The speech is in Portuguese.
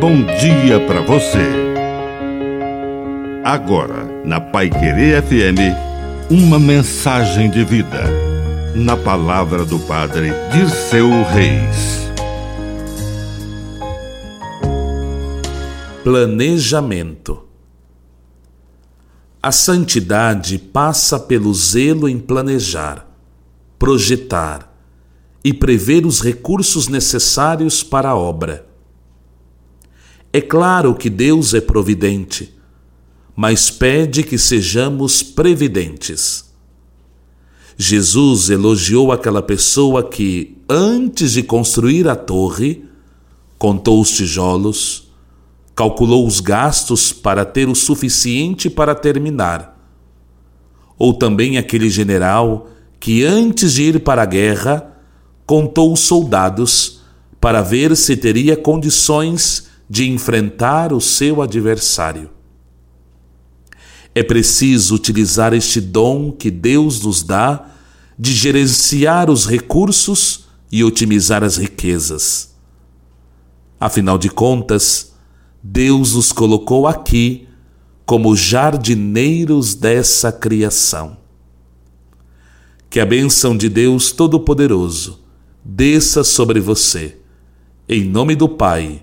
bom dia para você. Agora, na Pai Querer FM, uma mensagem de vida. Na palavra do Padre Dirceu Reis. Planejamento. A santidade passa pelo zelo em planejar, projetar e prever os recursos necessários para a obra é claro que Deus é providente, mas pede que sejamos previdentes. Jesus elogiou aquela pessoa que, antes de construir a torre, contou os tijolos, calculou os gastos para ter o suficiente para terminar. Ou também aquele general que, antes de ir para a guerra, contou os soldados para ver se teria condições de enfrentar o seu adversário. É preciso utilizar este dom que Deus nos dá de gerenciar os recursos e otimizar as riquezas. Afinal de contas, Deus nos colocou aqui como jardineiros dessa criação. Que a bênção de Deus Todo-Poderoso desça sobre você, em nome do Pai